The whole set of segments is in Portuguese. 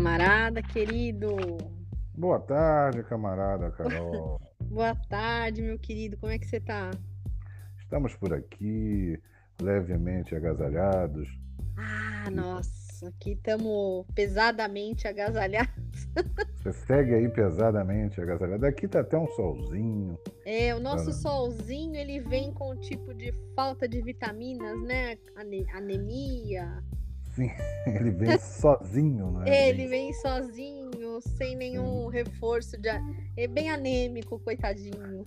camarada querido. Boa tarde, camarada Carol. Boa tarde, meu querido. Como é que você tá? Estamos por aqui, levemente agasalhados. Ah, nossa, aqui estamos pesadamente agasalhados. Você segue aí pesadamente agasalhado. Aqui tá até um solzinho. É, o nosso Ah. solzinho, ele vem com um tipo de falta de vitaminas, né? Ane- Anemia. Sim, ele vem sozinho, né? Ele vem sozinho, sem nenhum reforço de. É bem anêmico, coitadinho.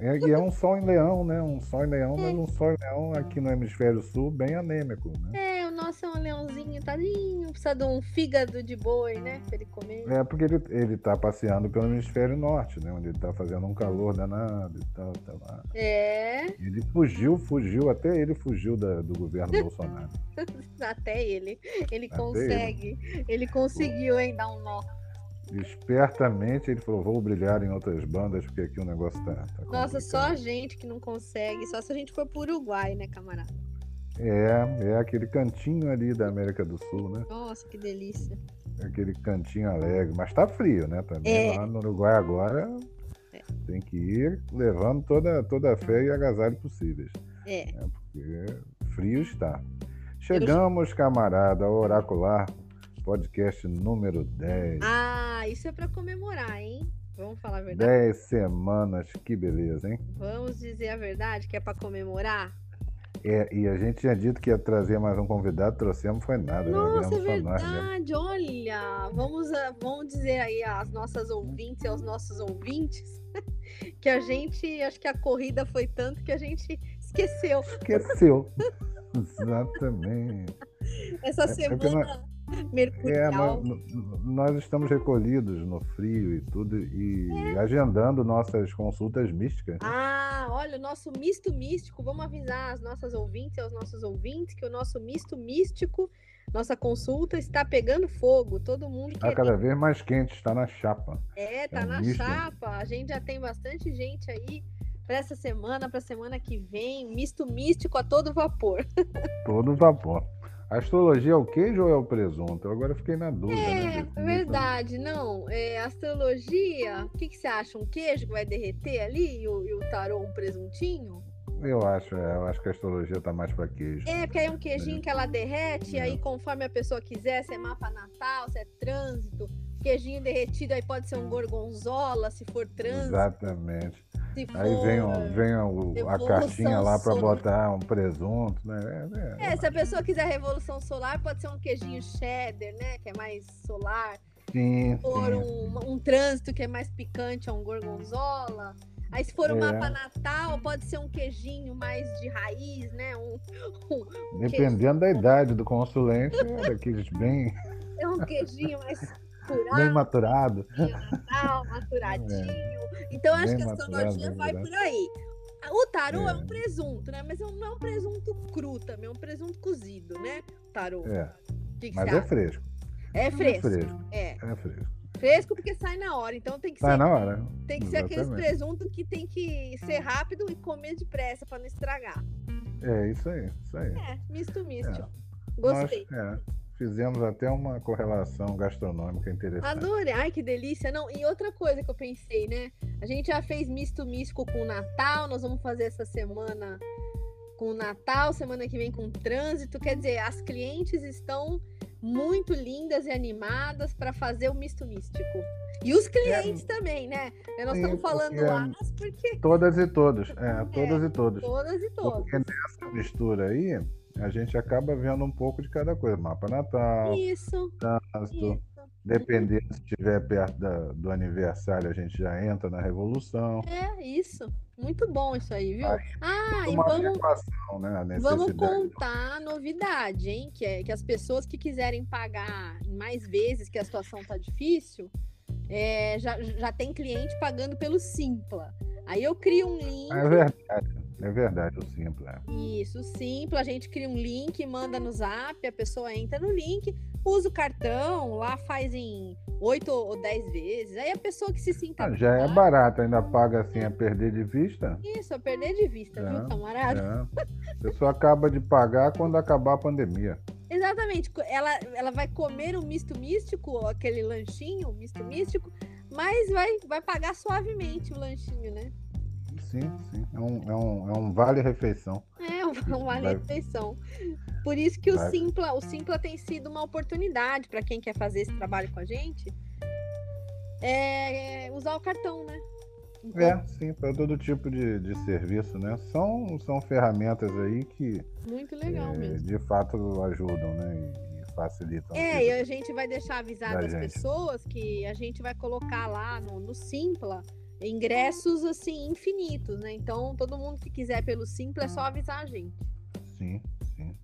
É, é, e é um sol em leão, né? Um sol em leão, mas um sol em leão aqui no hemisfério sul bem anêmico, né? É, o nosso é um leãozinho, tadinho, precisa de um fígado de boi, né? Pra ele comer. É porque ele, ele tá passeando pelo hemisfério norte, né? Onde ele tá fazendo um calor danado e tal, tá lá. É, Ele fugiu, fugiu, até ele fugiu da- do governo Bolsonaro. até ele. Ele Até consegue. Ele conseguiu, hein, dar um nó. Espertamente ele falou, vou brilhar em outras bandas, porque aqui o negócio tá. tá Nossa, só a complicado." gente que não consegue. Só se a gente for pro Uruguai, né, camarada? É, é aquele cantinho ali da América do Sul, né? Nossa, que delícia. Aquele cantinho alegre. Mas tá frio, né? Também É. lá no Uruguai agora É. tem que ir levando toda, toda a fé e agasalho possíveis. É. né? Porque frio está. Chegamos, camarada, ao Oracular, podcast número 10. Ah, isso é pra comemorar, hein? Vamos falar a verdade? 10 semanas, que beleza, hein? Vamos dizer a verdade que é pra comemorar? É, e a gente tinha dito que ia trazer mais um convidado, trouxemos foi nada, né? Nossa, é né? verdade. Olha, vamos, a- vamos dizer aí às nossas ouvintes e aos nossos ouvintes que a gente, acho que a corrida foi tanto que a gente esqueceu. Esqueceu. Exatamente. Essa É, porque semana É, mercurial. nós, nós estamos recolhidos no frio e tudo, e agendando nossas consultas místicas. Ah, olha, o nosso misto místico. Vamos avisar as nossas ouvintes e aos nossos ouvintes que o nosso misto místico, nossa consulta está pegando fogo. Todo mundo Está querendo. cada vez mais quente, está na chapa. É, tá É um na misto. chapa. A gente já tem bastante gente aí para essa semana, para semana que vem. Misto místico a todo vapor. Todo vapor. A astrologia é o queijo ou é o presunto? Eu agora fiquei na dúvida. né, É, desse- é verdade. Não, é, astrologia. O que, que você acha? Um queijo que vai derreter ali e o, e o tarô um presuntinho? Eu acho, é, eu acho que a astrologia tá mais para queijo. É, porque aí é um queijinho que ela derrete, e aí É. conforme a pessoa quiser, se é mapa natal, se é trânsito, queijinho derretido, aí pode ser um gorgonzola, se for trânsito, Exatamente. Se for... Aí vem, o- vem o- a caixinha lá para botar um presunto, né? É, é, É, se a pessoa quiser revolução solar, pode ser um queijinho cheddar, né? Que é mais solar. sim, For sim. um, um trânsito que é mais picante, é um gorgonzola. Aí se for um É. mapa natal, pode ser um queijinho mais de raiz, né? Um, um, Dependendo da idade do consulente, é daqueles bem, é um queijinho mais bem curado. maturado. Natal, maturadinho. Então, acho Bem que a maturado, astrologia bem vai maturado. por aí. O tarô é. É. um presunto, né? Mas não é um presunto cru também, é um presunto cozido, né? Tarô. É, que, que mas você é fresco. É fresco. fresco. É, É fresco. fresco porque sai na hora. Então tem que Tá ser, na hora. tem que ser aqueles Exatamente. presuntos que tem que ser rápido e comer depressa para não estragar. É isso aí, isso aí. É, misto místico. Nós Gostei. é, fizemos até uma correlação gastronômica interessante. Adorei. Ai, que delícia. Não, e outra coisa que eu pensei, né? A gente já fez misto místico com o Natal, nós vamos fazer essa semana com o Natal, semana que vem com o trânsito. Quer dizer, as clientes estão muito lindas e animadas para fazer o misto místico. E os clientes também, né? Nós Sim, estamos falando porque- as porque Todas e todos, é, todas e todos. todas e todas. Porque nessa mistura aí, a gente acaba vendo um pouco de cada coisa. Mapa natal, Isso, trânsito. isso. Dependendo se estiver perto da- do aniversário, a gente já entra na revolução. É, isso. Muito bom isso aí, viu? Ah, e vamos, né? Vamos contar a novidade, hein? Que é que as pessoas que quiserem pagar mais vezes, que a situação tá difícil, é, já, já tem cliente pagando pelo Simpla. Aí eu crio um link. É verdade, é verdade, o simples. é. Isso, Simpla, a gente cria um link, manda no zap, a pessoa entra no link, usa o cartão, lá faz em oito ou dez vezes. Aí a pessoa que se sinta. Ah, já é barato, ainda paga assim a perder de vista. Isso, a perder de vista, É, viu, camarada? É. A pessoa acaba de pagar quando acabar a pandemia. Exatamente. Ela, ela vai comer o misto místico, aquele lanchinho, misto místico, mas vai, vai pagar suavemente o lanchinho, né? Sim, sim. É um, é um, é um vale-refeição. É, um, vale-refeição. Por isso que o Simpla, o Simpla tem sido uma oportunidade para quem quer fazer esse trabalho com a gente é, é usar o cartão, né? Então... É, sim, para todo tipo de, de serviço, né? São, são ferramentas aí que. Muito legal é, mesmo. De fato ajudam, né? E, e facilitam. É, e a gente vai deixar avisado as pessoas que a gente vai colocar lá no, no Simpla ingressos assim infinitos, né? Então todo mundo que quiser pelo Simpla é só avisar a gente. Sim, sim.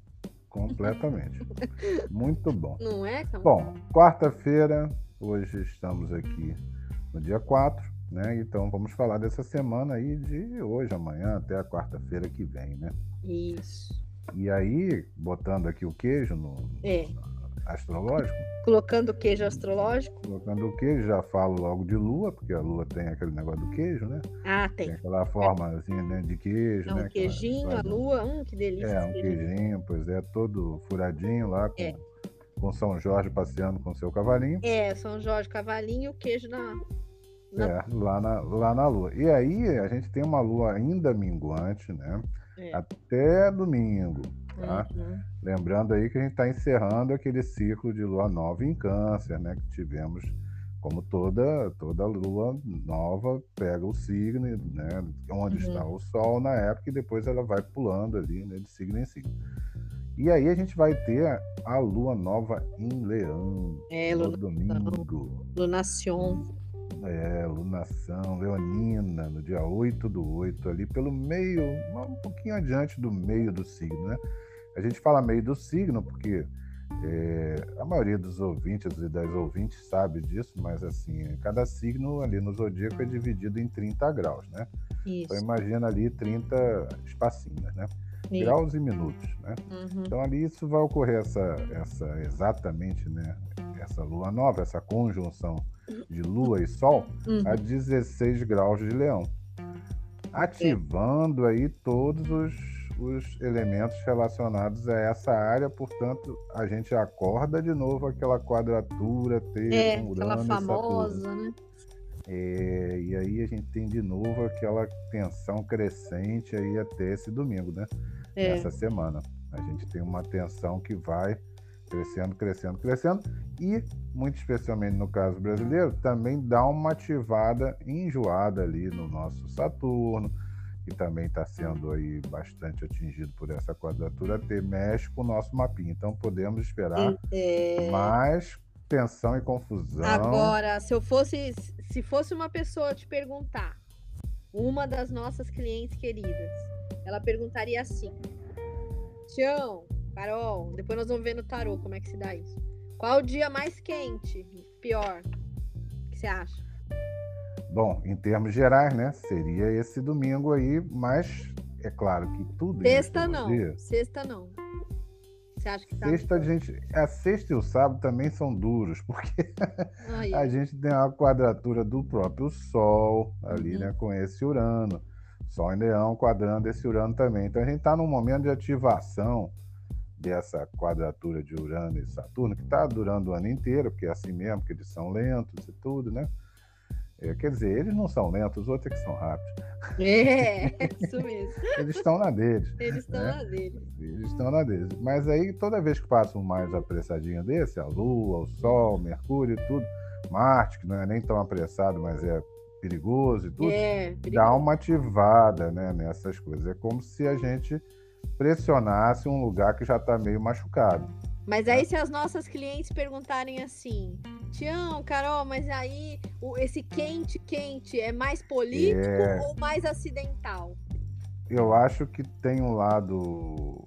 Completamente. Muito bom. Não é? Bom, quarta-feira, hoje estamos aqui no dia 4 né? Então vamos falar dessa semana aí de hoje, amanhã, até a quarta-feira que vem, né? Isso. E aí, botando aqui o queijo no, é. Astrológico. Colocando o queijo astrológico. Colocando o queijo, já falo logo de lua, porque a lua tem aquele negócio do queijo, né? Ah, tem. Tem aquela formazinha né, de queijo, é um né? queijinho, a lua, hum, que delícia. É, um queijinho, pois é, todo furadinho lá com, é. com São Jorge passeando com seu cavalinho. É, São Jorge, cavalinho e o queijo na, na... É, lá na, lá na Lua. E aí a gente tem uma Lua ainda minguante, né? É. Até domingo. Tá? Uhum. Lembrando aí que a gente está encerrando aquele ciclo de Lua nova em câncer, né? Que tivemos, como toda, toda Lua nova pega o signo, né? Onde uhum. está o Sol na época, e depois ela vai pulando ali, né? De signo em signo. E aí a gente vai ter a lua nova em Leão. É, no domingo. Lunação. É, lunação leonina, no dia 8 do 8, ali pelo meio, um pouquinho adiante do meio do signo, né? A gente fala meio do signo porque é, a maioria dos ouvintes e das ouvintes sabe disso, mas assim, cada signo ali no zodíaco é dividido em 30 graus, né? Isso. Então imagina ali 30 espacinhos, né? Isso. Graus e minutos, né? Uhum. Então ali isso vai ocorrer essa, essa exatamente, né? Essa lua nova, essa conjunção de Lua e Sol uhum. a 16 graus de Leão, ativando aí todos os, os elementos relacionados a essa área. Portanto, a gente acorda de novo aquela quadratura ter é, Urano aquela famosa, né? É, e aí a gente tem de novo aquela tensão crescente aí até esse domingo, né? É. Essa semana. A gente tem uma tensão que vai crescendo, crescendo, crescendo. E, muito especialmente no caso brasileiro, também dá uma ativada enjoada ali no nosso Saturno, que também está sendo aí bastante atingido por essa quadratura T, mexe com o nosso mapinha. Então podemos esperar é... mais tensão e confusão. Agora, se eu fosse, se fosse uma pessoa te perguntar, uma das nossas clientes queridas, ela perguntaria assim: Tião, Carol, depois nós vamos ver no tarô como é que se dá isso. Qual o dia mais quente? Pior? O que você acha? Bom, em termos gerais, né? Seria esse domingo aí, mas é claro que tudo. Sexta não. Sexta não. Você acha que tá Sexta, a gente. A sexta e o sábado também são duros, porque a gente tem a quadratura do próprio Sol ali, uhum. né? Com esse Urano. Sol em Leão quadrando esse Urano também. Então a gente está num momento de ativação dessa quadratura de Urano e Saturno, que está durando o ano inteiro, porque é assim mesmo, que eles são lentos e tudo, né? É, quer dizer, eles não são lentos, os outros é que são rápidos. É, isso mesmo. eles estão na deles. Eles estão né? na deles. Eles estão na deles. Mas aí, toda vez que passa um mais apressadinho desse, a Lua, o Sol, Mercúrio e tudo, Marte, que não é nem tão apressado, mas é perigoso e tudo, é, perigoso. dá uma ativada né, nessas coisas. É como se a gente pressionasse um lugar que já está meio machucado. Mas aí, se as nossas clientes perguntarem assim, Tião, Carol, mas aí esse quente, quente é mais político é... ou mais acidental? Eu acho que tem um lado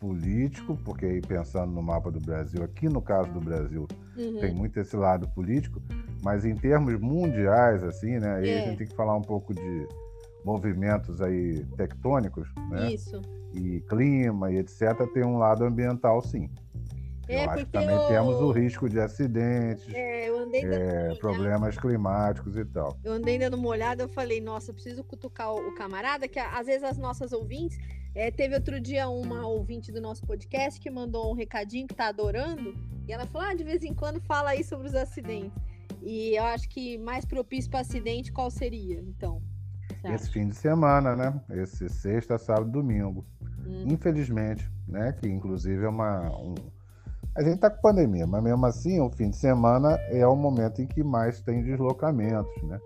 político, porque aí pensando no mapa do Brasil, aqui no caso do Brasil, uhum. tem muito esse lado político, mas em termos mundiais, assim, né? Aí é. a gente tem que falar um pouco de movimentos aí tectônicos, né? Isso e clima e etc., tem um lado ambiental, sim. É, eu acho que também eu... temos o risco de acidentes, é, eu andei é, problemas climáticos e tal. Eu andei dando uma olhada, eu falei, nossa, preciso cutucar o, camarada, que às vezes as nossas ouvintes É, teve outro dia uma ouvinte do nosso podcast que mandou um recadinho que tá adorando. E ela falou: ah, de vez em quando fala aí sobre os acidentes. E eu acho que mais propício para acidente, qual seria? Então. Esse fim de semana, né? Esse sexta, sábado, domingo. Hum. Infelizmente, né? Que inclusive é uma. Um... A gente tá com pandemia, mas mesmo assim, o fim de semana é o momento em que mais tem deslocamentos, né?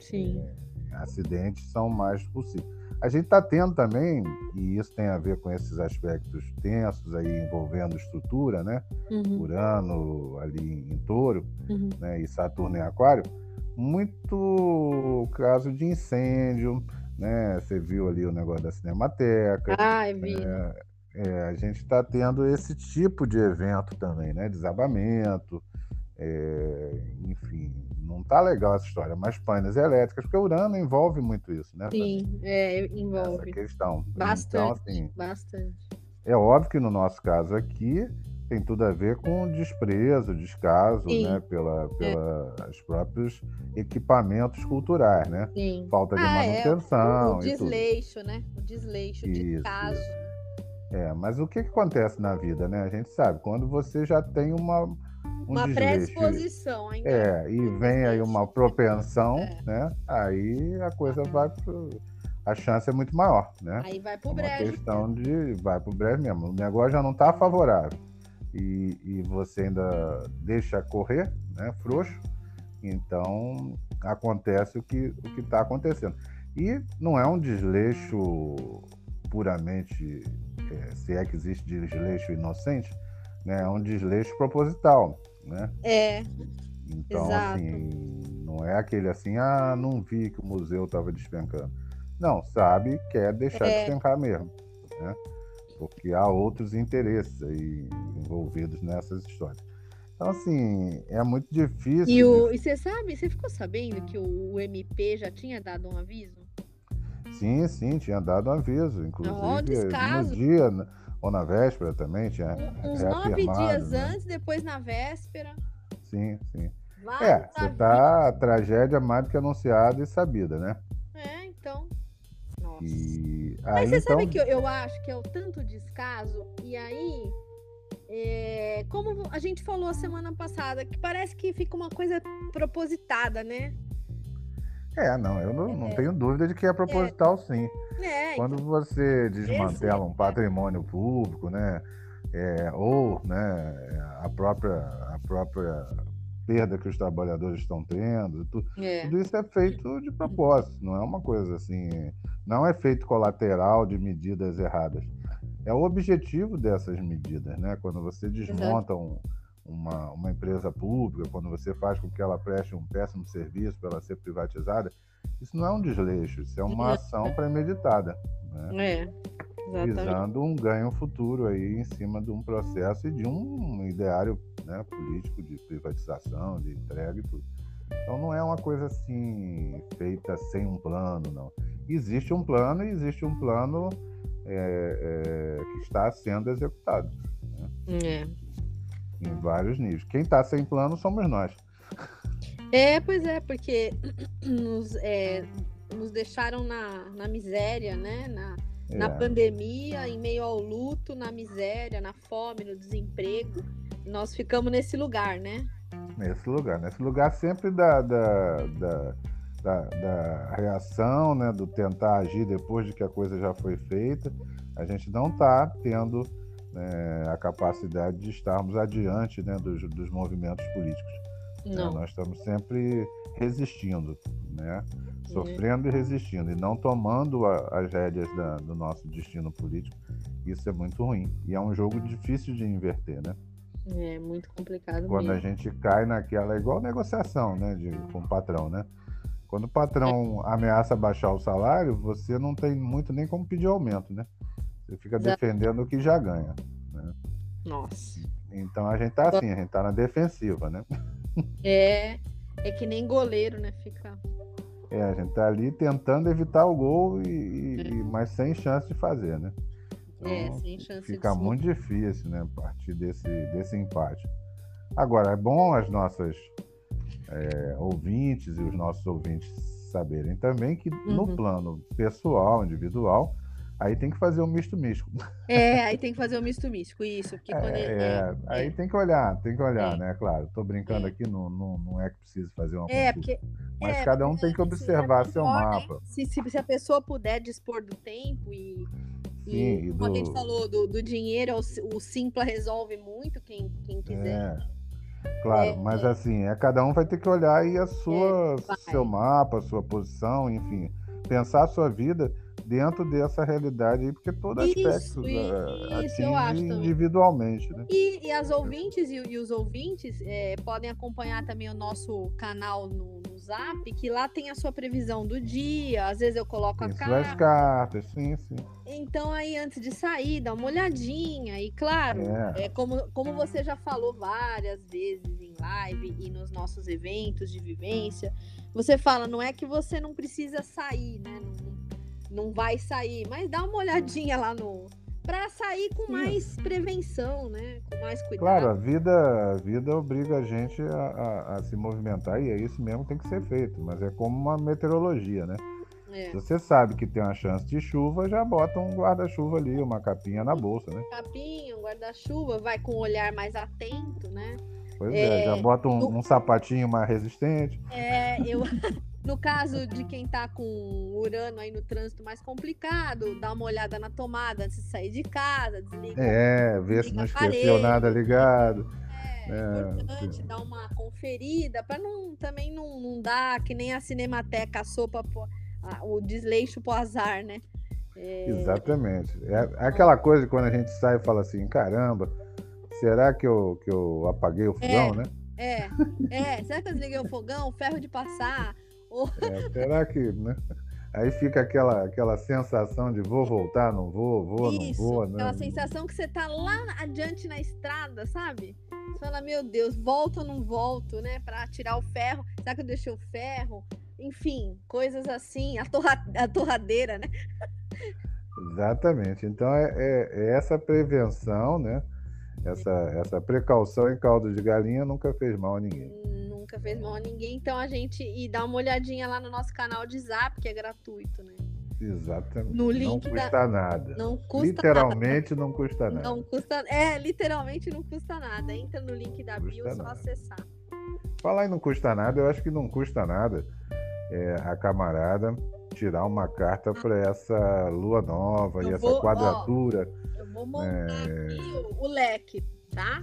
Sim. É, acidentes são mais possíveis. A gente está tendo também, e isso tem a ver com esses aspectos tensos aí envolvendo estrutura, né? Uhum. Urano ali em touro, uhum. né? E Saturno em aquário, muito caso de incêndio, né? Você viu ali o negócio da Cinemateca. Ah, eu vi. É, é, a gente está tendo esse tipo de evento também, né? Desabamento, é, enfim, não tá legal essa história, mas painéis elétricas, porque o Urano envolve muito isso, né? Sim, é, envolve. Essa questão. Bastante, então, assim, bastante. É óbvio que no nosso caso aqui tem tudo a ver com desprezo, descaso, Sim. né, pela, pelos é. próprios equipamentos culturais, né? Sim. Falta de ah, manutenção. É. O, o desleixo, né? O desleixo isso, de caso. Isso. É, mas o que, que acontece na vida, né? A gente sabe, quando você já tem uma um uma predisposição ainda. É, e vem aí uma propensão, é. né? Aí a coisa vai pro. A chance é muito maior, né? Aí vai pro é. Uma questão de. Vai pro brejo mesmo. O negócio já não está favorável. E, e você ainda deixa correr, né? Frouxo. Então acontece o que o está acontecendo. E não é um desleixo puramente, se é que existe desleixo inocente, né? É um desleixo proposital né? É. Então, Exato. assim, não é aquele assim, ah, não vi que o museu estava despencando. Não, sabe, quer deixar é. despencar mesmo, né? Porque há outros interesses aí envolvidos nessas histórias. Então, assim, é muito difícil. E, o, e você sabe, você ficou sabendo que o, o MP já tinha dado um aviso? Sim, sim, tinha dado um aviso. Inclusive, no dia, ou na véspera também tinha. Uns nove dias né? antes, depois na véspera. Sim, sim. É, você tá a tragédia mais do que anunciada e sabida, né? É, então. Nossa. E Mas aí, você então... sabe que eu, eu, acho que é o tanto descaso, e aí. É, como a gente falou semana passada, que parece que fica uma coisa propositada, né? É, não, eu não, não é. tenho dúvida de que é proposital, sim. É, Quando então, você desmantela um patrimônio público, né, é, ou né, a própria a própria perda que os trabalhadores estão tendo, tudo, é. tudo isso é feito de propósito, não é uma coisa assim, não é feito colateral de medidas erradas. É o objetivo dessas medidas, né? Quando você desmonta um uma, uma empresa pública, quando você faz com que ela preste um péssimo serviço para ela ser privatizada, isso não é um desleixo, isso é uma ação premeditada. Né? É, visando um ganho futuro aí em cima de um processo e de um ideário né, político de privatização, de entrega e tudo. Então não é uma coisa assim feita sem um plano, não. Existe um plano e existe um plano é, é, que está sendo executado. Né? É em vários níveis. Quem está sem plano somos nós. É, pois é, porque nos, é, nos deixaram na, na miséria, né? Na, é. na pandemia, em meio ao luto, na miséria, na fome, no desemprego. Nós ficamos nesse lugar, né? Nesse lugar, nesse lugar sempre da, da, da, da, da reação, né? Do tentar agir depois de que a coisa já foi feita. A gente não está tendo né, a capacidade de estarmos adiante né, dos, dos movimentos políticos. Né? Nós estamos sempre resistindo, né? sofrendo e resistindo, e não tomando a, as rédeas da, do nosso destino político. Isso é muito ruim. E é um jogo difícil de inverter, né? É muito complicado. Quando mesmo. a gente cai naquela, igual negociação né, de, com o patrão, né? Quando o patrão é. ameaça baixar o salário, você não tem muito nem como pedir aumento, né? Você fica defendendo o que já ganha. Né? Nossa. Então a gente tá assim, a gente tá na defensiva, né? É, é que nem goleiro, né? Fica. É, a gente tá ali tentando evitar o gol, e, é. e mas sem chance de fazer, né? Então, é, sem chance Fica de muito difícil, né? A partir desse, desse empate. Agora, é bom as nossas é, ouvintes e os nossos ouvintes saberem também que uhum. no plano pessoal, individual, Aí tem que fazer um misto místico. É, aí tem que fazer um misto místico, isso. Porque É, ele, é, aí tem que olhar, tem que olhar, É. né? Claro, tô brincando É. aqui, não, não, não é que precisa fazer uma é, consulta. porque. Mas é, cada um tem que observar é seu melhor, né? mapa. Se, se, se a pessoa puder dispor do tempo e. Sim, e, como a gente do- falou, do, do dinheiro, o, o Simpla resolve muito quem, quem quiser. É, claro, É, mas é. assim, é, cada um vai ter que olhar aí a sua, seu mapa, a sua posição, enfim, pensar a sua vida dentro dessa realidade aí, porque todo Isso, aspecto i- eh, isso eu acho individualmente, né? E, e as ouvintes e, e os ouvintes é, podem acompanhar também o nosso canal no, no Zap, que lá tem a sua previsão do dia. Às vezes eu coloco a Tem suas carta. cartas, sim, sim. Então aí antes de sair, dá uma olhadinha. E claro, É. é, como, como você já falou várias vezes em live e nos nossos eventos de vivência, você fala, não é que você não precisa sair, né? Não, não vai sair, mas dá uma olhadinha lá no. Pra sair com mais prevenção, né? Com mais cuidado. Claro, a vida, a vida obriga a gente a, a- a se movimentar e é isso mesmo que tem que ser feito, mas é como uma meteorologia, né? É. Se você sabe que tem uma chance de chuva, já bota um guarda-chuva ali, uma capinha na bolsa, né? Capinha, um guarda-chuva, vai com o olhar mais atento, né? Pois é, É, já bota um, no- um sapatinho mais resistente. É, eu. No caso de quem tá com Urano aí no trânsito mais complicado, dá uma olhada na tomada antes de sair de casa, desliga. É, ver se não esqueceu nada ligado. É, é, importante sim. dar uma conferida para não também não, não dar que nem a Cinemateca a sopa pro- a- o desleixo pro azar, né? É, Exatamente. É aquela coisa quando a gente sai e fala assim, caramba, será que eu, que eu apaguei o fogão, né? é, é. Será que eu desliguei o fogão? Ferro de passar? É, será que, né? Aí fica aquela, aquela sensação de vou voltar, não vou, vou, não Isso, vou, né? aquela sensação que você tá lá adiante na estrada, sabe? Você fala, meu Deus, volto ou não volto, né? Pra tirar o ferro. Será que eu deixei o ferro? Enfim, coisas assim, a, torra, a torradeira, né? Exatamente. Então é, é- é essa prevenção, né? Essa, essa precaução em caldo de galinha nunca fez mal a ninguém. Nunca fez mal a ninguém. Então a gente. E dá uma olhadinha lá no nosso canal de zap, que é gratuito, né? Exatamente. No não link da- custa nada. Não custa Literalmente não custa nada. nada. Não custa. É, literalmente não custa nada. Entra no link da bio, é só nada. acessar. Falar em não custa nada, eu acho que não custa nada é, a camarada tirar uma carta para essa lua nova e essa vou- ó, quadratura. Eu vou montar É. aqui o, o leque, tá?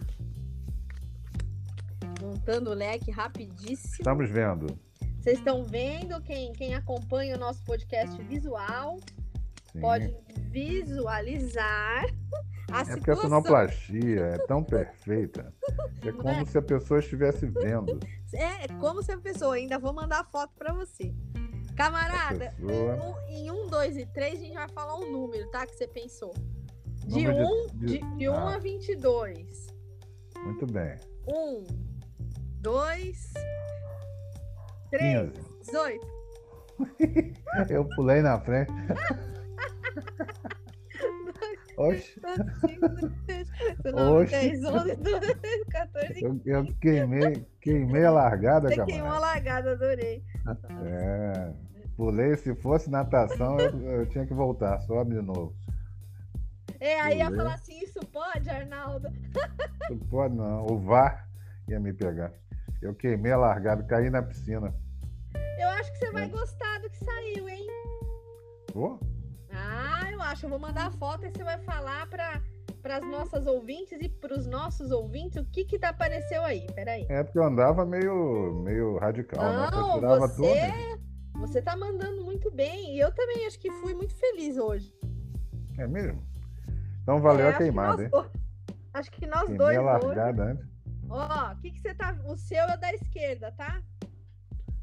Montando o leque rapidíssimo. Estamos vendo. Vocês estão vendo quem, quem acompanha o nosso podcast visual Sim. pode visualizar a É porque a situação. sonoplastia é tão perfeita. É como é? se a pessoa estivesse vendo. É como se a pessoa ainda vou mandar foto para você. Camarada, em um- em um, dois e três a gente vai falar um número, tá? Que você pensou. De Número 1 de- de, de- de um ah. a 22. Muito bem. Um, dois, três, 15. 18. Eu pulei na frente. Oxe, 9, Oxe. 10, 11, 12, 14, eu, eu queimei, queimei a largada, Você queimou a largada, adorei. É, pulei, se fosse natação, eu, eu tinha que voltar, sobe de novo. É, aí ia falar assim, isso pode, Arnaldo? Não pode não, o VAR ia me pegar. Eu queimei a largada, caí na piscina. Eu acho que você vai É. gostar do que saiu, hein? Pô, Ah, acho. Eu vou mandar a foto e você vai falar para as nossas ouvintes e para os nossos ouvintes o que que tá apareceu aí. Peraí. é porque eu andava meio, meio radical, né? Eu Não, tirava você, tudo. você tá mandando muito bem. E eu também acho que fui muito feliz hoje. É mesmo? Então valeu É, a que queimada, nós hein? dois- Acho que nós Queimei dois a hoje. largada antes. Ó, o que que você tá... O seu é da esquerda, tá?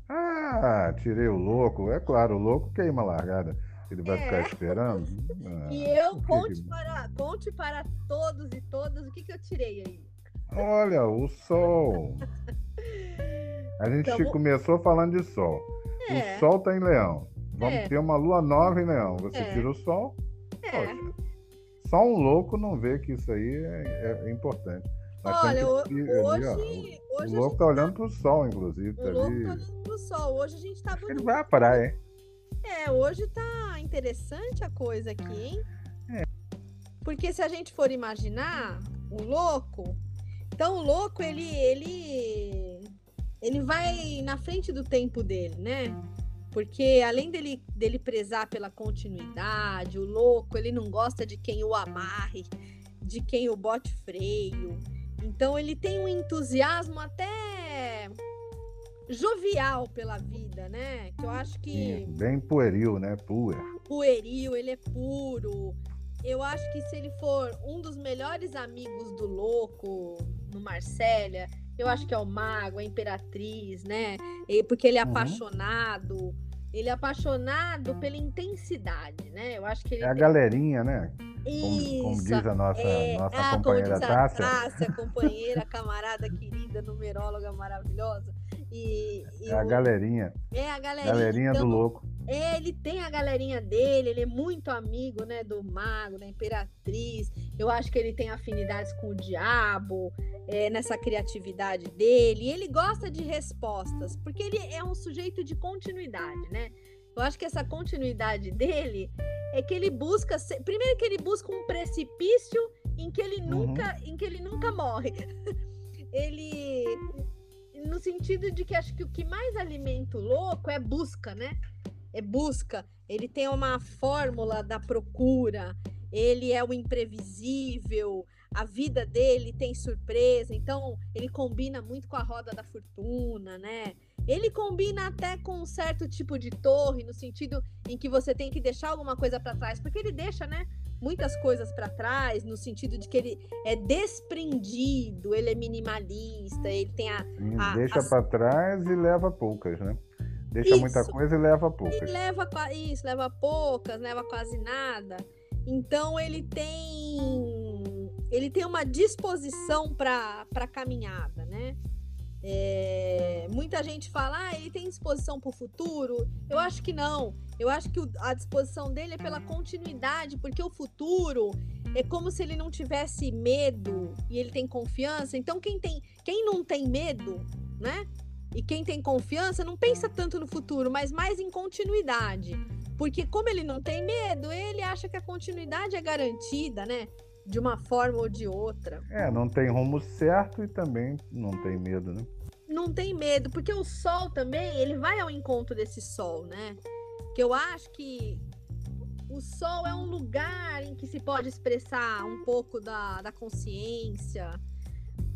Ah, tirei o louco. É claro, o louco queima a largada. Ele vai É. ficar esperando. Ah, E eu por que conte para, conte para todos e todas o que que eu tirei aí. Olha, o sol. A gente Tamo- começou falando de sol. É. O sol tá em leão. Vamos É. ter uma lua nova em leão. Você É. tira o sol. É. Poxa, só um louco não vê que isso aí é, é importante. Nós Olha, temos ho- que ir ali, hoje, o- hoje a louco gente tá olhando pro sol, inclusive. O Tá louco ali. tá olhando pro sol. Hoje a gente tá ele vai à praia, hein? É, hoje tá interessante a coisa aqui, hein? É. Porque se a gente for imaginar o louco, então o louco ele ele ele vai na frente do tempo dele, né? Porque além dele, dele prezar pela continuidade, o louco, ele não gosta de quem o amarre, de quem o bote freio. Então ele tem um entusiasmo até jovial pela vida, né? Que eu acho que. Sim, bem pueril, né? Puer. Pueril, ele é puro. Eu acho que se ele for um dos melhores amigos do louco no Marsella, eu acho que é o mago, a imperatriz, né? Porque ele é uhum. apaixonado. Ele é apaixonado pela intensidade, né? Eu acho que ele É a tem... galerinha, né? Como, como, diz a nossa, é, nossa ah, companheira Tássia. Tássia, companheira, camarada querida, numeróloga maravilhosa. E, e é a galerinha. É a galerinha. Galerinha então, do louco. Ele tem a galerinha dele, ele é muito amigo, né, do mago, da imperatriz. Eu acho que ele tem afinidades com o diabo, é, nessa criatividade dele. E ele gosta de respostas, porque ele é um sujeito de continuidade, né? Eu acho que essa continuidade dele é que ele busca, primeiro que ele busca um precipício em que ele uhum. nunca, em que ele nunca morre. ele no sentido de que acho que o que mais alimenta o louco é busca, né? É busca. Ele tem uma fórmula da procura, ele é o imprevisível, a vida dele tem surpresa, então ele combina muito com a roda da fortuna, né? Ele combina até com um certo tipo de torre, no sentido em que você tem que deixar alguma coisa para trás, porque ele deixa, né? Muitas coisas para trás, no sentido de que ele é desprendido, ele é minimalista, ele tem a. a deixa para trás e leva poucas, né? Deixa isso. muita coisa e leva poucas. E leva isso, leva poucas, leva quase nada. Então ele tem ele tem uma disposição para a caminhada, né? É, muita gente fala, ah, ele tem disposição para o futuro. Eu acho que não. Eu acho que a disposição dele é pela continuidade, porque o futuro é como se ele não tivesse medo e ele tem confiança. Então, quem, tem, quem não tem medo, né? E quem tem confiança não pensa tanto no futuro, mas mais em continuidade. Porque, como ele não tem medo, ele acha que a continuidade é garantida, né? De uma forma ou de outra. É, não tem rumo certo e também não tem medo, né? Não tem medo, porque o sol também, ele vai ao encontro desse sol, né? Que eu acho que o sol é um lugar em que se pode expressar um pouco da, da consciência,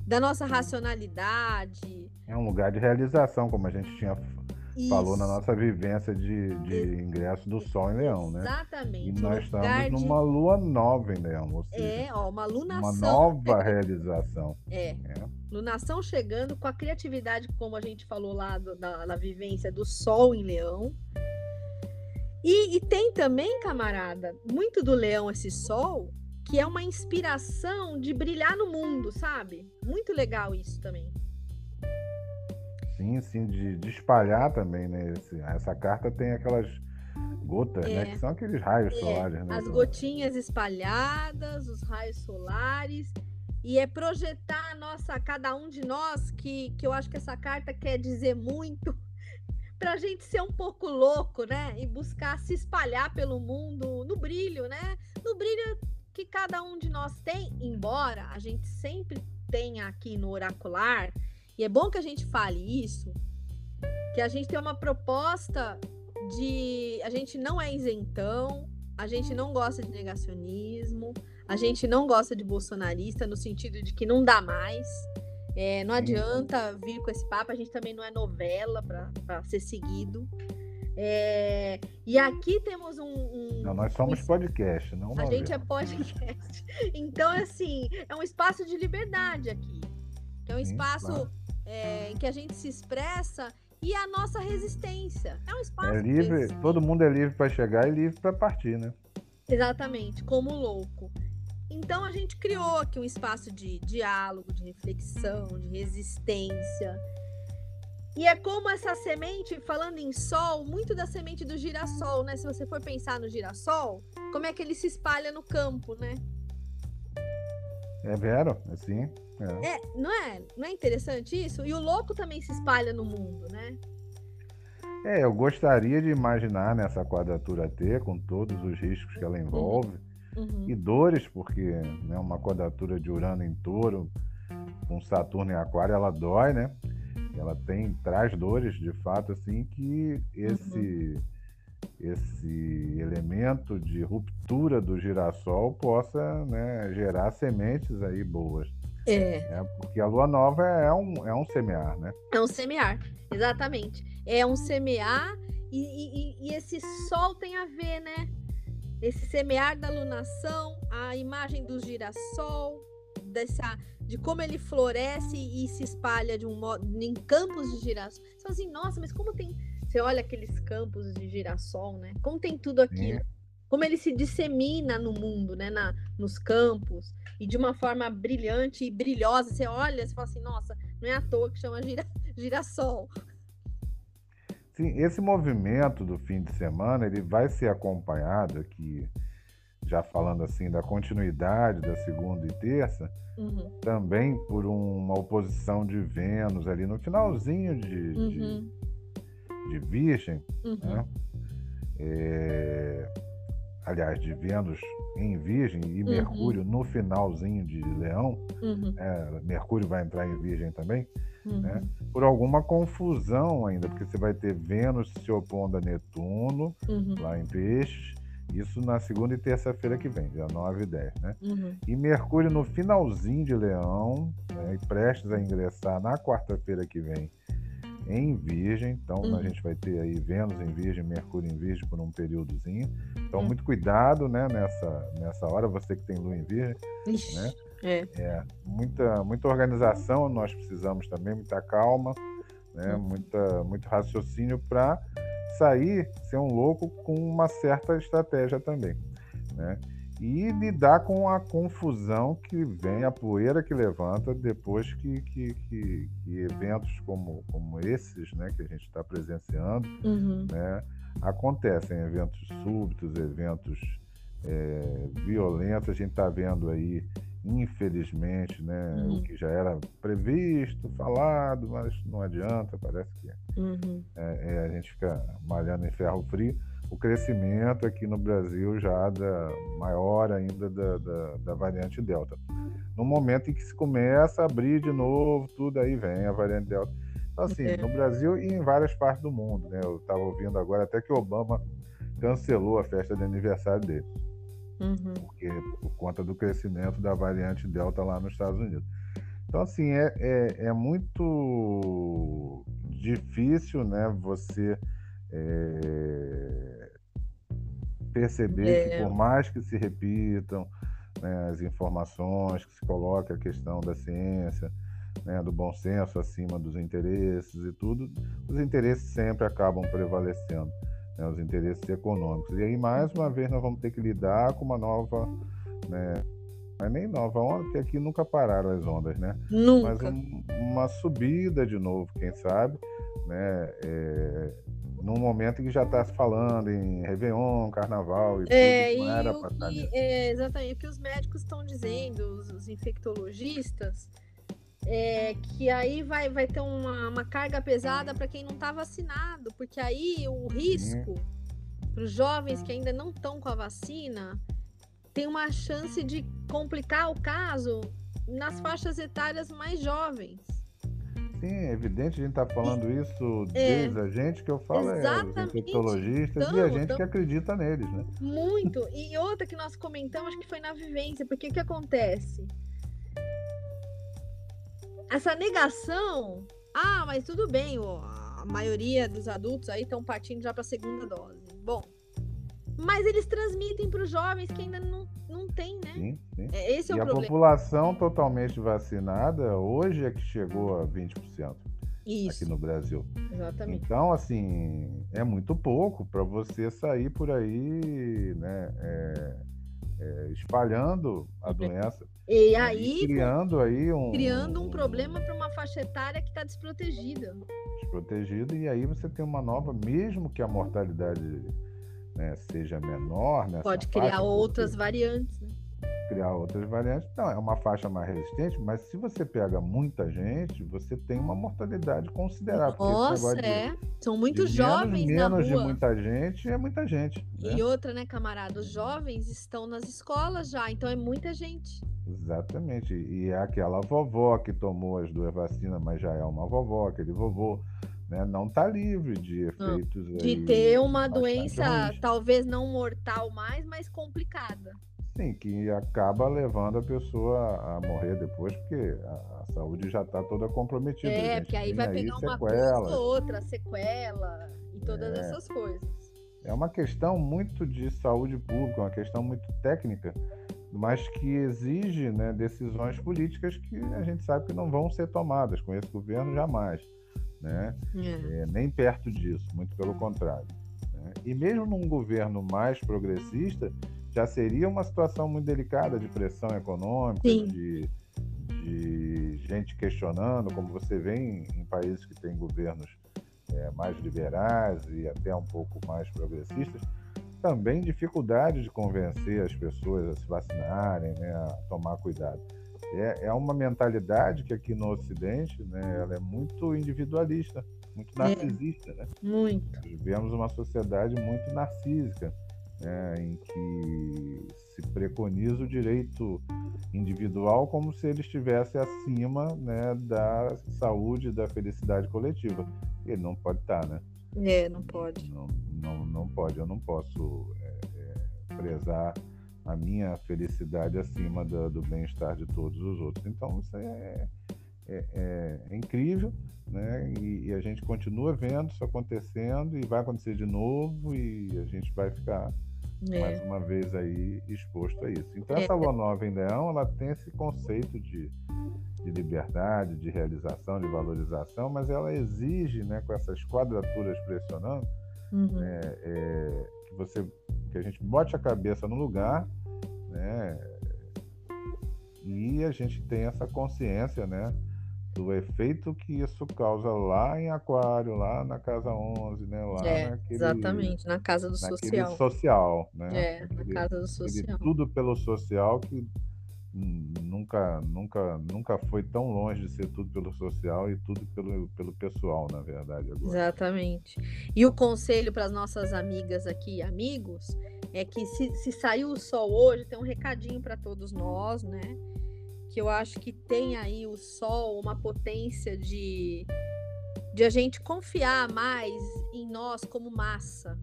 da nossa racionalidade. É um lugar de realização, como a gente tinha isso. falou na nossa vivência de, de ingresso do Sol em Leão, né? Exatamente. E nós estamos numa lua nova em Leão, ou seja, é, ó, uma lunação. Uma nova realização. É. é. Lunação chegando com a criatividade, como a gente falou lá do, da, da vivência do Sol em Leão. E, e tem também, camarada, muito do Leão esse Sol, que é uma inspiração de brilhar no mundo, sabe? Muito legal isso também. Sim, sim, de, de espalhar também, né? Esse, essa carta tem aquelas gotas, né? é, né? Que são aqueles raios é, solares, né? As gotinhas espalhadas, os raios solares. E é projetar a nossa, cada um de nós, que, que eu acho que essa carta quer dizer muito, para a gente ser um pouco louco, né? E buscar se espalhar pelo mundo no brilho, né? No brilho que cada um de nós tem, embora a gente sempre tenha aqui no oracular e é bom que a gente fale isso, que a gente tem uma proposta de. A gente não é isentão, a gente não gosta de negacionismo, a gente não gosta de bolsonarista no sentido de que não dá mais. É, não adianta vir com esse papo, a gente também não é novela para ser seguido. É, e aqui temos um, um, Não, nós somos podcast, não A gente é podcast. Então, assim, é um espaço de liberdade aqui. É um Sim, espaço claro é, em que a gente se expressa e a nossa resistência. É um espaço. É livre, todo mundo é livre para chegar e livre para partir, né? Exatamente, como louco. Então a gente criou aqui um espaço de diálogo, de reflexão, de resistência. E é como essa semente, falando em sol, muito da semente do girassol, né? Se você for pensar no girassol, como é que ele se espalha no campo, né? É vero, assim. É. é. não é? Não é interessante isso? E o louco também se espalha no mundo, né? É, eu gostaria de imaginar nessa quadratura T, com todos os riscos que ela uhum. envolve, uhum. e dores, porque né, uma quadratura de Urano em touro, com Saturno em aquário, ela dói, né? Ela tem, traz dores, de fato, assim, que esse, uhum. Esse elemento de ruptura do girassol possa né, gerar sementes aí boas. É. é. Porque a lua nova é um, é um semear, né? É um semear, exatamente. É um semear e, e, e esse sol tem a ver, né? Esse semear da lunação, a imagem do girassol, dessa, de como ele floresce e se espalha de um modo em campos de girassol. Você fala assim, nossa, mas como tem. Você olha aqueles campos de girassol, né? Como tem tudo aqui. É. Como ele se dissemina no mundo, né? Na, nos campos e de uma forma brilhante e brilhosa. Você olha e fala assim, nossa, não é à toa que chama gira, girassol. Sim, esse movimento do fim de semana ele vai ser acompanhado aqui, já falando assim da continuidade da segunda e terça, uhum. também por uma oposição de Vênus ali no finalzinho de, uhum. de, de, Virgem, uhum. né? É, aliás, de Vênus em Virgem e uhum. Mercúrio no finalzinho de Leão, uhum. é, Mercúrio vai entrar em Virgem também, uhum. né? por alguma confusão ainda, porque você vai ter Vênus se opondo a Netuno, uhum. lá em Peixes, isso na segunda e terça-feira que vem, dia 9 e 10, né? Uhum. E Mercúrio no finalzinho de Leão, né, e prestes a ingressar na quarta-feira que vem em Virgem, então uhum. a gente vai ter aí Vênus em Virgem, Mercúrio em Virgem por um períodozinho. Então, uhum. muito cuidado, né, nessa, nessa hora, você que tem Lua em Virgem, Ixi, né? É. é. muita, muita organização nós precisamos também, muita calma, né, uhum. muita, muito raciocínio para sair, ser um louco com uma certa estratégia também, né? E lidar com a confusão que vem, a poeira que levanta depois que, que, que, que eventos como, como esses né, que a gente está presenciando uhum. né, acontecem, eventos súbitos, eventos é, violentos, a gente está vendo aí, infelizmente, né, uhum. o que já era previsto, falado, mas não adianta, parece que uhum. é, é, a gente fica malhando em ferro frio o crescimento aqui no Brasil já da maior ainda da, da, da, variante Delta. No momento em que se começa a abrir de novo, tudo aí vem a variante Delta. Então, assim, é. no Brasil e em várias partes do mundo, né? Eu estava ouvindo agora até que Obama cancelou a festa de aniversário dele. Uhum. Porque, por conta do crescimento da variante Delta lá nos Estados Unidos. Então, assim, é, é, é muito difícil, né, você é, perceber é. que por mais que se repitam né, as informações, que se coloque a questão da ciência, né, do bom senso acima dos interesses e tudo, os interesses sempre acabam prevalecendo, né, os interesses econômicos. E aí, mais uma vez, nós vamos ter que lidar com uma nova. Né, não é nem nova onda, porque aqui nunca pararam as ondas, né? Nunca. Mas um, uma subida de novo, quem sabe, né? É, num momento em que já está se falando em Réveillon, Carnaval e é, tudo, não era para estar tá é, Exatamente, o que os médicos estão dizendo, os, os infectologistas, é que aí vai, vai ter uma, uma carga pesada para quem não está vacinado, porque aí o risco para os jovens que ainda não estão com a vacina tem uma chance de complicar o caso nas faixas etárias mais jovens. Sim, é evidente, a gente está falando isso é, desde a gente que eu falo, é os infectologistas então, e a gente então, que acredita neles, né? Muito. E outra que nós comentamos, que foi na vivência, porque o que acontece? Essa negação, ah, mas tudo bem, ó, a maioria dos adultos aí estão partindo já para a segunda dose. Bom, mas eles transmitem para os jovens que ainda não não tem, né? Sim, sim. É, esse é e o problema. E a população totalmente vacinada hoje é que chegou a 20%. Isso. Aqui no Brasil. Exatamente. Então, assim, é muito pouco para você sair por aí, né? É, é, espalhando a doença. E aí. E criando aí um. Criando um problema para uma faixa etária que está desprotegida. Desprotegida, e aí você tem uma nova, mesmo que a mortalidade né, seja menor. Pode criar outras variantes. Né? criar outras variantes. Não, é uma faixa mais resistente, mas se você pega muita gente, você tem uma mortalidade considerável. Nossa, é. De, São muito jovens menos, na rua. Menos de muita gente é muita gente. Né? E outra, né, camarada? Os jovens estão nas escolas já, então é muita gente. Exatamente. E é aquela vovó que tomou as duas vacinas, mas já é uma vovó, aquele vovô. Né, não está livre de efeitos. De ter uma doença, ruins. talvez não mortal mais, mas complicada. Sim, que acaba levando a pessoa a morrer depois, porque a, a saúde já está toda comprometida. É, porque aí vai aí pegar uma coisa ou outra, sequela e todas é, essas coisas. É uma questão muito de saúde pública, uma questão muito técnica, mas que exige né, decisões políticas que a gente sabe que não vão ser tomadas com esse governo jamais. Né? É. É, nem perto disso, muito pelo contrário. Né? E mesmo num governo mais progressista, já seria uma situação muito delicada de pressão econômica, de, de, gente questionando, como você vê em, em países que têm governos é, mais liberais e até um pouco mais progressistas, também dificuldade de convencer as pessoas a se vacinarem, né, a tomar cuidado. É, é uma mentalidade que aqui no Ocidente, né, ela é muito individualista, muito é. narcisista, é, né? Muito. Vivemos uma sociedade muito narcísica né, em que se preconiza o direito individual como se ele estivesse acima né, da saúde, da felicidade coletiva. Ele não pode estar, né? É, não pode. Não, não, não pode. Eu não posso é, é, prezar a minha felicidade acima do, do bem-estar de todos os outros. Então, isso é, é, é, é incrível, né? E, e, a gente continua vendo isso acontecendo e vai acontecer de novo e a gente vai ficar é. mais uma vez aí exposto a isso. Então essa é. lua nova em Leão, ela tem esse conceito de, de liberdade, de realização, de valorização, mas ela exige, né, com essas quadraturas pressionando, uhum. né, é, que você que a gente bote a cabeça no lugar, né, e a gente tem essa consciência, né, do efeito que isso causa lá em Aquário, lá na casa 11, né? Lá é, naquele, exatamente, na casa do social. social, né? É, naquele, na casa do social. Tudo pelo social que nunca, nunca, nunca foi tão longe de ser tudo pelo social e tudo pelo, pelo pessoal, na verdade. Agora. Exatamente. E o conselho para as nossas amigas aqui amigos é que se, se saiu o sol hoje, tem um recadinho para todos nós, né? que eu acho que tem aí o sol uma potência de, de a gente confiar mais em nós como massa.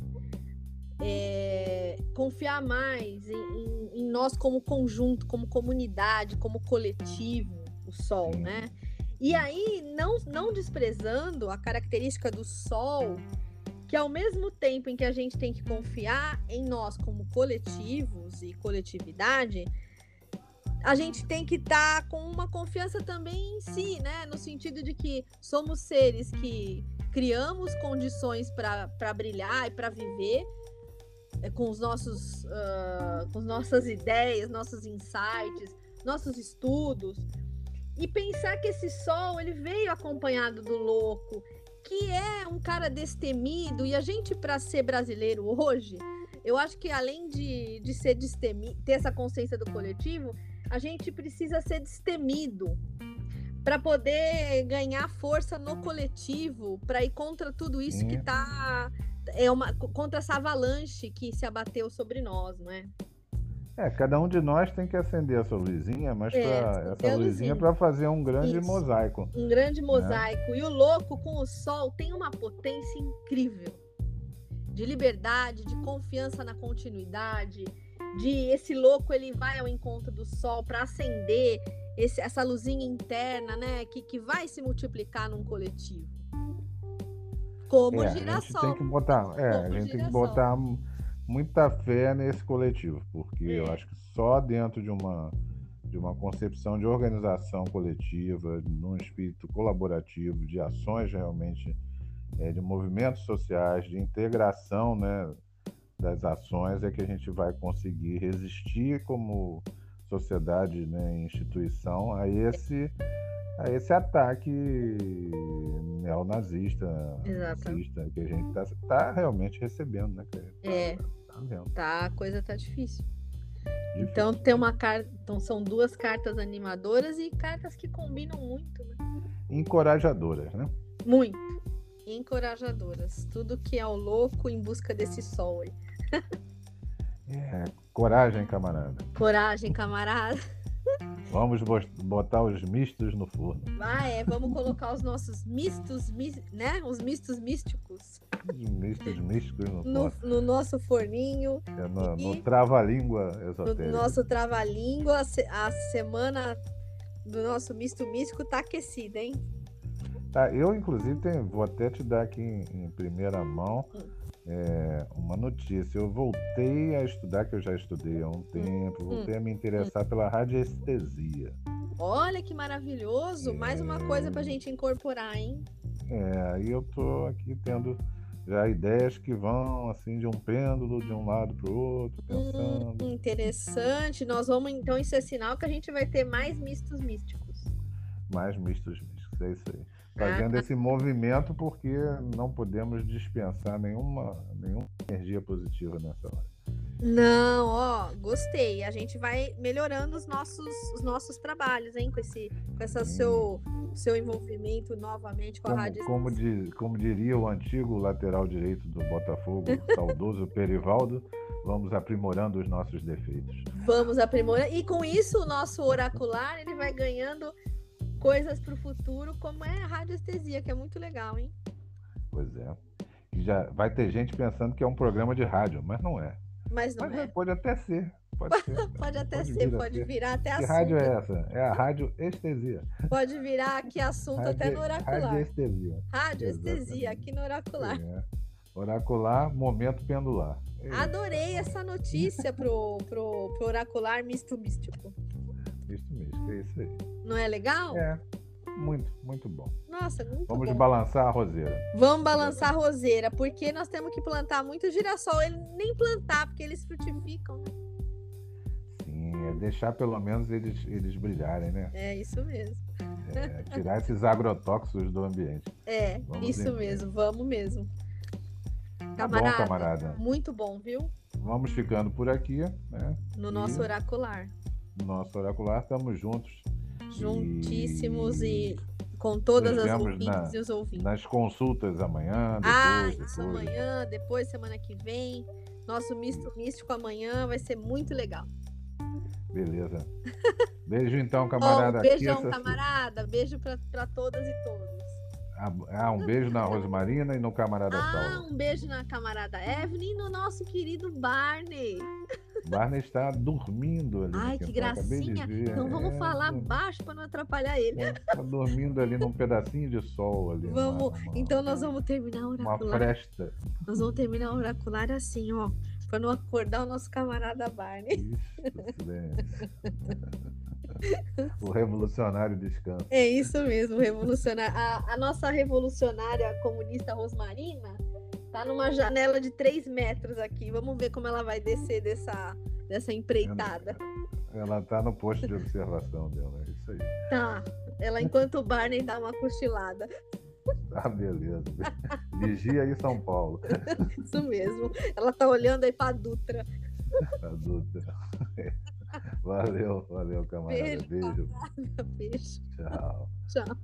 É, confiar mais em, em, em, nós como conjunto, como comunidade, como coletivo, o sol, né? E aí, não, não desprezando a característica do sol, que ao mesmo tempo em que a gente tem que confiar em nós como coletivos e coletividade, a gente tem que estar tá com uma confiança também em si, né? No sentido de que somos seres que criamos condições para brilhar e para viver é, com os nossos uh, com nossas ideias, nossos insights, nossos estudos e pensar que esse sol ele veio acompanhado do louco, que é um cara destemido e a gente para ser brasileiro hoje, eu acho que além de, de ser destemido, ter essa consciência do coletivo, a gente precisa ser destemido para poder ganhar força no coletivo, para ir contra tudo isso que está é uma contra essa avalanche que se abateu sobre nós, não é? É, cada um de nós tem que acender a sua luzinha, mas é, pra, essa luzinha para fazer um grande Isso. mosaico. Um grande né? mosaico. Né? E o louco com o sol tem uma potência incrível de liberdade, de confiança na continuidade, de esse louco ele vai ao encontro do sol para acender esse, essa luzinha interna, né, que, que vai se multiplicar num coletivo. Como é, girassol. A gente tem que botar, é, a gente tem que botar muita fé nesse coletivo, porque é. eu acho que só dentro de uma de uma concepção de organização coletiva, num espírito colaborativo, de ações realmente é, de movimentos sociais, de integração, né, das ações é que a gente vai conseguir resistir como sociedade, né, instituição a esse a esse ataque neonazista, nazista que a gente está tá realmente recebendo, né? É, tá, tá, a coisa tá difícil. Então tem uma carta, então são duas cartas animadoras e cartas que combinam muito, né? Encorajadoras, né? Muito. Encorajadoras. Tudo que é o louco em busca desse sol aí. É, coragem, camarada. Coragem, camarada. Vamos botar os mistos no forno. Ah, é, vamos colocar os nossos mistos, né? Os mistos místicos. Os mistos místicos no, no, no nosso forninho. É no, no trava-língua esotérico. No nosso trava-língua, a semana do nosso misto místico tá aquecida, hein? Tá, eu, inclusive, tenho, vou até te dar aqui em, em primeira mão. Hum é, uma notícia. Eu voltei a estudar, que eu já estudei há um tempo, voltei hum. a me interessar hum. pela radiestesia. Olha que maravilhoso! É... Mais uma coisa para a gente incorporar, hein? É, aí eu tô aqui tendo já ideias que vão assim de um pêndulo de um lado para o outro, pensando. Hum, interessante. Nós vamos então isso é sinal que a gente vai ter mais mistos místicos. Mais mistos místicos, é isso aí fazendo esse movimento porque não podemos dispensar nenhuma, nenhuma energia positiva nessa hora. Não, ó, gostei. A gente vai melhorando os nossos, os nossos trabalhos, hein, com esse, com essa seu, seu envolvimento novamente com como, a rádio. Como, di, como diria o antigo lateral direito do Botafogo, saudoso Perivaldo, vamos aprimorando os nossos defeitos. Vamos aprimorando. E com isso, o nosso oracular ele vai ganhando coisas para o futuro, como é a radiestesia, que é muito legal, hein? Pois é. Já vai ter gente pensando que é um programa de rádio, mas não é. Mas não mas é. Pode até ser. Pode, ser, pode até pode ser, pode virar até assunto. Que rádio é essa? É a rádio estesia. Pode virar aqui assunto rádio, até no oracular. Rádio estesia. Rádio estesia, aqui no oracular. É. Oracular, momento pendular. É Adorei essa notícia pro, pro, pro oracular misto místico. Misto místico, é isso aí. Não é legal? É. Muito, muito bom. Nossa, muito Vamos bom. balançar a roseira. Vamos balançar a roseira, porque nós temos que plantar muito girassol. Ele nem plantar, porque eles frutificam, né? Sim, é deixar pelo menos eles, eles brilharem, né? É isso mesmo. É, tirar esses agrotóxicos do ambiente. É, Vamos isso mesmo, vamos mesmo. Camarada, tá bom, camarada, muito bom, viu? Vamos ficando por aqui, né? No nosso e... oracular. No nosso oracular, estamos juntos juntíssimos e, com todas as ouvintes na, e os ouvintes. Nas consultas amanhã, depois, Ah, isso depois. amanhã, depois, semana que vem. Nosso misto místico amanhã vai ser muito legal. Beleza. Beijo então, camarada. Oh, beijão, camarada. Beijo para todas e todos. Ah, um beijo na Rosmarina e no camarada ah, Saulo. um beijo na camarada Evelyn e no nosso querido Barney. Barney está dormindo ali. Ai, que gracinha. Então vamos é, falar baixo para não atrapalhar ele. Está dormindo ali num pedacinho de sol ali. Vamos. Uma, uma, então nós vamos terminar o oracular. Uma fresta. Nós vamos terminar o oracular assim, ó. Para não acordar o nosso camarada Barney. Isso, o revolucionário descansa. É isso mesmo, revolucionário. A, a nossa revolucionária comunista Rosmarina Tá numa janela de 3 metros aqui. Vamos ver como ela vai descer dessa, dessa empreitada. Ela tá no posto de observação dela, é isso aí. Tá. Ela, enquanto o Barney dá uma cochilada. Ah, beleza. Vigia aí São Paulo. Isso mesmo. Ela tá olhando aí pra Dutra. A Dutra. Valeu, valeu, camarada. Beijo. Beijo. Beijo. Tchau. Tchau.